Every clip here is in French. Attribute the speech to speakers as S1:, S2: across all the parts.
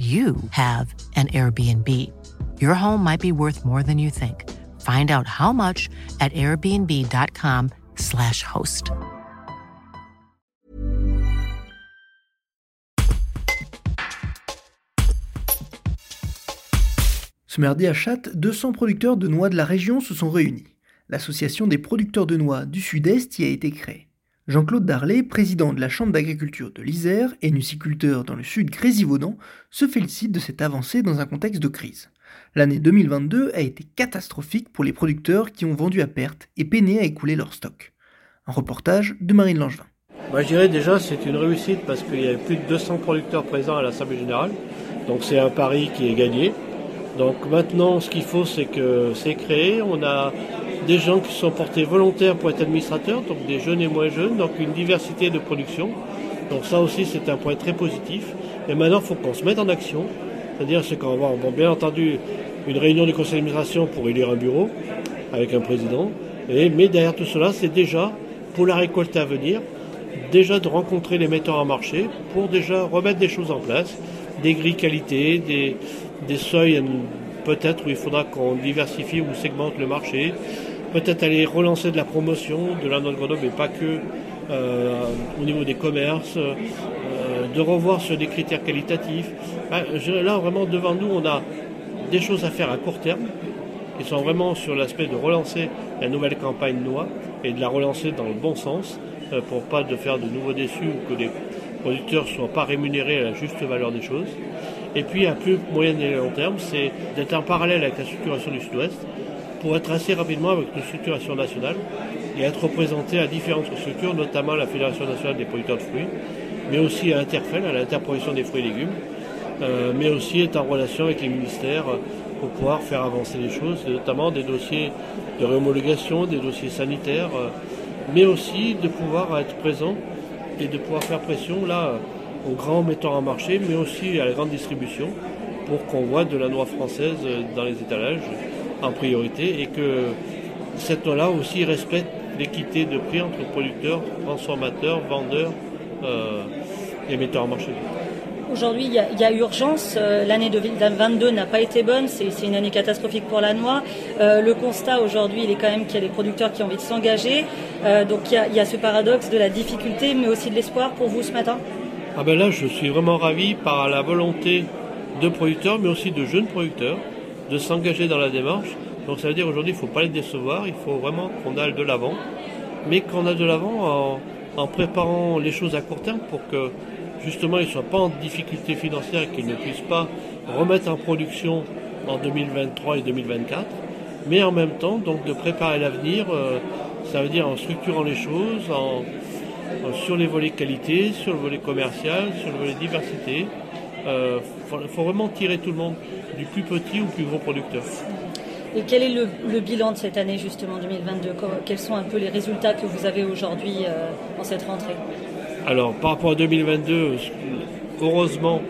S1: you have an Airbnb. Your home might be worth more than you think. Find out how much at airbnb.com/slash host.
S2: Ce mardi à Châtes, 200 producteurs de noix de la région se sont réunis. L'association des producteurs de noix du Sud-Est y a été créée. Jean-Claude Darlet, président de la Chambre d'agriculture de l'Isère et nuciculteur dans le sud grésivaudan, se félicite de cette avancée dans un contexte de crise. L'année 2022 a été catastrophique pour les producteurs qui ont vendu à perte et peiné à écouler leur stock. Un reportage de Marine Langevin.
S3: Moi, je dirais déjà c'est une réussite parce qu'il y avait plus de 200 producteurs présents à l'Assemblée générale. Donc c'est un pari qui est gagné. Donc maintenant, ce qu'il faut, c'est que c'est créé. On a des gens qui sont portés volontaires pour être administrateurs, donc des jeunes et moins jeunes, donc une diversité de production. Donc ça aussi, c'est un point très positif. Et maintenant, il faut qu'on se mette en action. C'est-à-dire, c'est qu'on va avoir, bien entendu, une réunion du conseil d'administration pour élire un bureau avec un président. Mais derrière tout cela, c'est déjà, pour la récolte à venir, déjà de rencontrer les metteurs en marché pour déjà remettre des choses en place, des grilles qualité, des, des seuils peut-être où il faudra qu'on diversifie ou segmente le marché, peut-être aller relancer de la promotion de la noix de Grenoble, mais pas que euh, au niveau des commerces, euh, de revoir sur des critères qualitatifs. Ah, là, vraiment, devant nous, on a des choses à faire à court terme, qui sont vraiment sur l'aspect de relancer la nouvelle campagne noix et de la relancer dans le bon sens, euh, pour pas de faire de nouveaux déçus ou que les producteurs ne soient pas rémunérés à la juste valeur des choses. Et puis, à plus moyen et long terme, c'est d'être en parallèle avec la structuration du Sud-Ouest, pour être assez rapidement avec une structuration nationale et être représenté à différentes structures, notamment la Fédération nationale des producteurs de fruits, mais aussi à Interfel, à l'interprofession des fruits et légumes, euh, mais aussi être en relation avec les ministères pour pouvoir faire avancer les choses, notamment des dossiers de réhomologation, des dossiers sanitaires, euh, mais aussi de pouvoir être présent et de pouvoir faire pression là aux grands metteurs en marché, mais aussi à la grande distribution pour qu'on voit de la noix française dans les étalages en priorité et que cette loi-là aussi respecte l'équité de prix entre producteurs, transformateurs, vendeurs euh, et metteurs en marché.
S4: Aujourd'hui, il y, a urgence. Euh, l'année 2022 n'a pas été bonne. C'est une année catastrophique pour la noix. Euh, le constat aujourd'hui, il est quand même qu'il y a des producteurs qui ont envie de s'engager. donc il y, a, ce paradoxe de la difficulté, mais aussi de l'espoir pour vous ce matin.
S3: Ah ben là, je suis vraiment ravi par la volonté de producteurs, mais aussi de jeunes producteurs, de s'engager dans la démarche. Donc ça veut dire aujourd'hui, il ne faut pas les décevoir, il faut vraiment qu'on aille de l'avant, mais qu'on aille de l'avant en, préparant les choses à court terme pour que justement ils ne soient pas en difficulté financière et qu'ils ne puissent pas remettre en production en 2023 et 2024, mais en même temps donc de préparer l'avenir, euh, ça veut dire en structurant les choses, en, sur les volets qualité, sur le volet commercial, sur le volet diversité, il euh, faut, vraiment tirer tout le monde, du plus petit au plus gros producteur.
S4: Et quel est le, bilan de cette année justement 2022 Quels sont un peu les résultats que vous avez aujourd'hui euh, en cette rentrée?
S3: Alors par rapport à 2022, heureusement,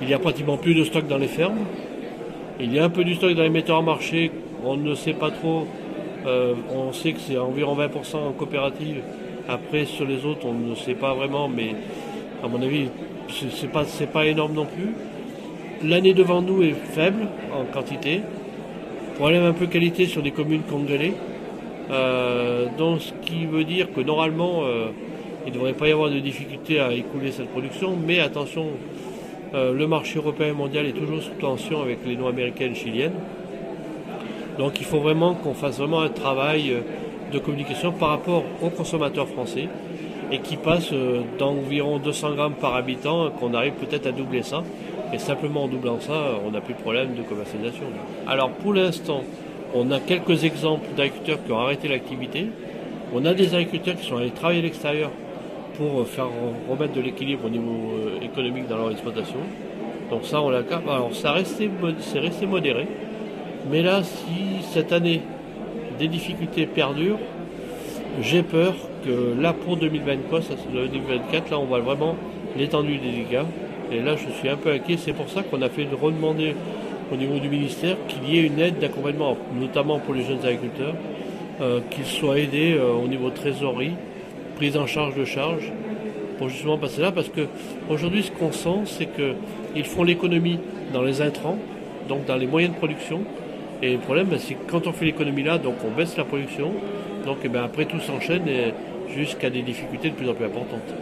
S3: il n'y a pratiquement plus de stock dans les fermes. Il y a un peu du stock dans les metteurs en marché, on ne sait pas trop. Euh, on sait que c'est environ 20% en coopérative. Après, sur les autres, on ne sait pas vraiment, mais à mon avis, c'est pas, pas énorme non plus. L'année devant nous est faible en quantité. Problème un peu qualité sur des communes congolais. Euh, ce qui veut dire que normalement euh, il ne devrait pas y avoir de difficulté à écouler cette production, mais attention, euh, le marché européen et mondial est toujours sous tension avec les noix américaines et chiliennes. Donc il faut vraiment qu'on fasse vraiment un travail de communication par rapport aux consommateurs français et qui passe euh, d'environ 200 grammes par habitant, qu'on arrive peut-être à doubler ça. Et simplement en doublant ça, on n'a plus de problème de commercialisation. Alors pour l'instant, on a quelques exemples d'agriculteurs qui ont arrêté l'activité. On a des agriculteurs qui sont allés travailler à l'extérieur pour faire remettre de l'équilibre au niveau euh, économique dans leur exploitation. Donc ça, on l'a Alors ça c'est resté modéré. Mais là, si cette année des difficultés perdurent, j'ai peur que là pour 2024, 2024 là on voit vraiment l'étendue des dégâts. Et là je suis un peu inquiet, c'est pour ça qu'on a fait redemander au niveau du ministère qu'il y ait une aide d'accompagnement, notamment pour les jeunes agriculteurs, euh, qu'ils soient aidés euh, au niveau trésorerie, prise en charge de charges, pour justement passer là, parce qu'aujourd'hui ce qu'on sent, c'est qu'ils font l'économie dans les intrants, donc dans les moyens de production, et le problème, ben, c'est que quand on fait l'économie là, donc on baisse la production, donc eh ben, après tout s'enchaîne jusqu'à des difficultés de plus en plus importantes.